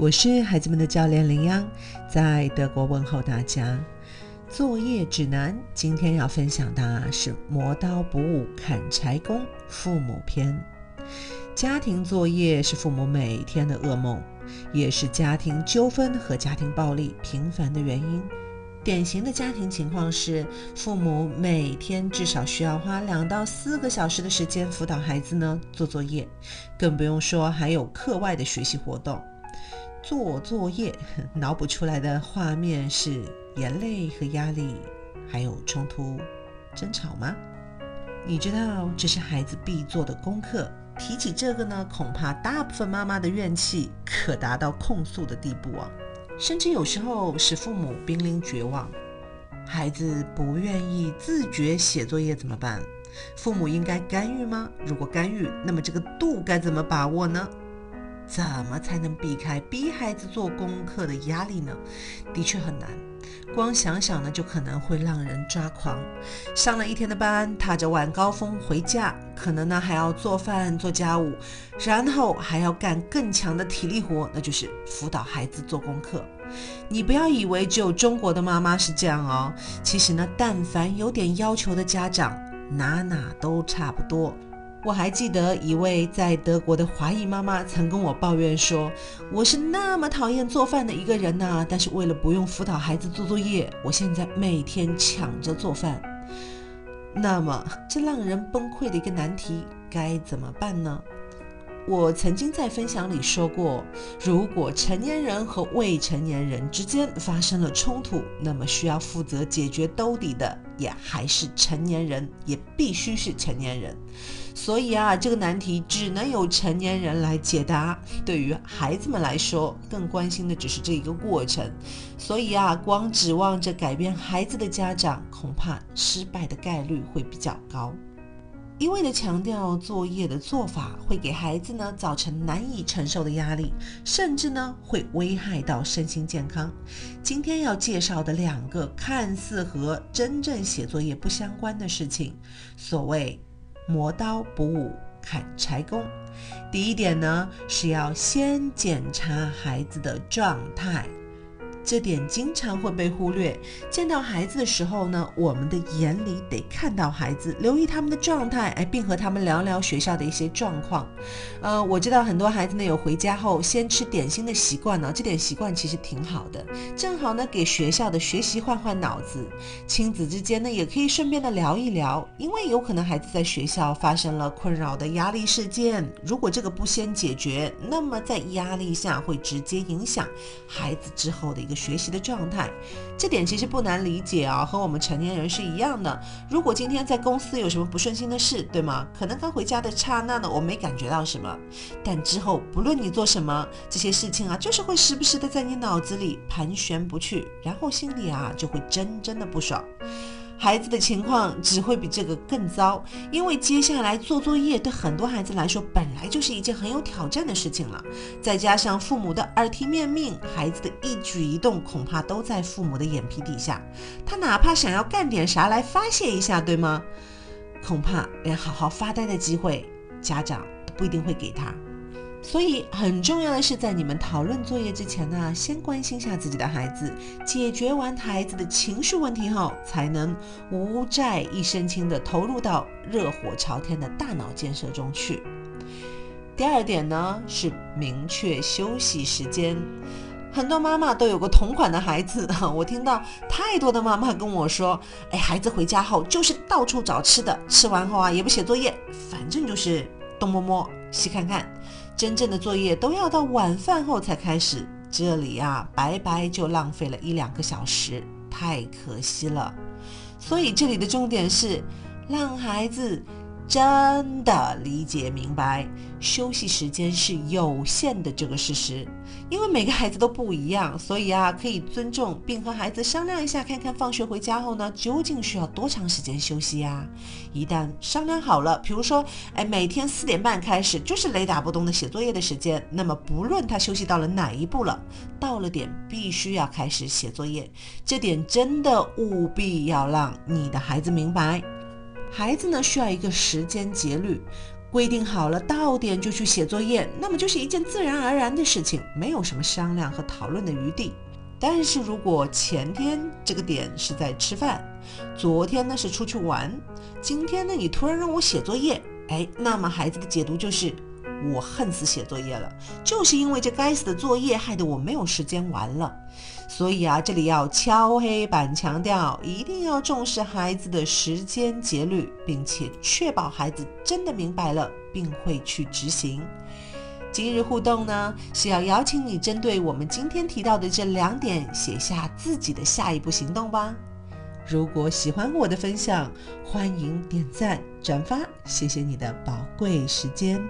我是孩子们的教练林央，在德国问候大家。作业指南今天要分享的是《磨刀不误砍柴工》父母篇。家庭作业是父母每天的噩梦，也是家庭纠纷和家庭暴力频繁的原因。典型的家庭情况是，父母每天至少需要花两到四个小时的时间辅导孩子呢做作业，更不用说还有课外的学习活动。做作业，脑补出来的画面是眼泪和压力，还有冲突、争吵吗？你知道这是孩子必做的功课。提起这个呢，恐怕大部分妈妈的怨气可达到控诉的地步啊。甚至有时候使父母濒临绝望。孩子不愿意自觉写作业怎么办？父母应该干预吗？如果干预，那么这个度该怎么把握呢？怎么才能避开逼孩子做功课的压力呢？的确很难。光想想呢，就可能会让人抓狂。上了一天的班，踏着晚高峰回家，可能呢还要做饭、做家务，然后还要干更强的体力活，那就是辅导孩子做功课。你不要以为只有中国的妈妈是这样哦，其实呢，但凡有点要求的家长，哪哪都差不多。我还记得一位在德国的华裔妈妈曾跟我抱怨说：“我是那么讨厌做饭的一个人呐，但是为了不用辅导孩子做作业，我现在每天抢着做饭。”那么，这让人崩溃的一个难题该怎么办呢？我曾经在分享里说过，如果成年人和未成年人之间发生了冲突，那么需要负责解决兜底的也还是成年人，也必须是成年人。所以啊，这个难题只能由成年人来解答。对于孩子们来说，更关心的只是这一个过程。所以啊，光指望着改变孩子的家长，恐怕失败的概率会比较高。一味的强调作业的做法，会给孩子呢造成难以承受的压力，甚至呢会危害到身心健康。今天要介绍的两个看似和真正写作业不相关的事情，所谓。磨刀不误砍柴工。第一点呢，是要先检查孩子的状态。这点经常会被忽略。见到孩子的时候呢，我们的眼里得看到孩子，留意他们的状态，哎，并和他们聊聊学校的一些状况。呃，我知道很多孩子呢有回家后先吃点心的习惯呢，这点习惯其实挺好的，正好呢给学校的学习换换脑子。亲子之间呢也可以顺便的聊一聊，因为有可能孩子在学校发生了困扰的压力事件，如果这个不先解决，那么在压力下会直接影响孩子之后的个。学习的状态，这点其实不难理解啊，和我们成年人是一样的。如果今天在公司有什么不顺心的事，对吗？可能刚回家的刹那呢，我没感觉到什么，但之后不论你做什么，这些事情啊，就是会时不时的在你脑子里盘旋不去，然后心里啊就会真真的不爽。孩子的情况只会比这个更糟，因为接下来做作业对很多孩子来说本来就是一件很有挑战的事情了，再加上父母的耳提面命，孩子的一举一动恐怕都在父母的眼皮底下，他哪怕想要干点啥来发泄一下，对吗？恐怕连好好发呆的机会，家长都不一定会给他。所以很重要的是，在你们讨论作业之前呢，先关心下自己的孩子，解决完孩子的情绪问题后，才能无债一身轻的投入到热火朝天的大脑建设中去。第二点呢，是明确休息时间。很多妈妈都有个同款的孩子，我听到太多的妈妈跟我说：“哎，孩子回家后就是到处找吃的，吃完后啊也不写作业，反正就是东摸摸西看看。”真正的作业都要到晚饭后才开始，这里呀白白就浪费了一两个小时，太可惜了。所以这里的重点是让孩子。真的理解明白，休息时间是有限的这个事实，因为每个孩子都不一样，所以啊，可以尊重并和孩子商量一下，看看放学回家后呢，究竟需要多长时间休息呀？一旦商量好了，比如说，哎，每天四点半开始就是雷打不动的写作业的时间，那么不论他休息到了哪一步了，到了点必须要开始写作业，这点真的务必要让你的孩子明白。孩子呢需要一个时间节律，规定好了到点就去写作业，那么就是一件自然而然的事情，没有什么商量和讨论的余地。但是如果前天这个点是在吃饭，昨天呢是出去玩，今天呢你突然让我写作业，哎，那么孩子的解读就是我恨死写作业了，就是因为这该死的作业害得我没有时间玩了。所以啊，这里要敲黑板强调，一定要重视孩子的时间节律，并且确保孩子真的明白了，并会去执行。今日互动呢，是要邀请你针对我们今天提到的这两点，写下自己的下一步行动吧。如果喜欢我的分享，欢迎点赞转发，谢谢你的宝贵时间。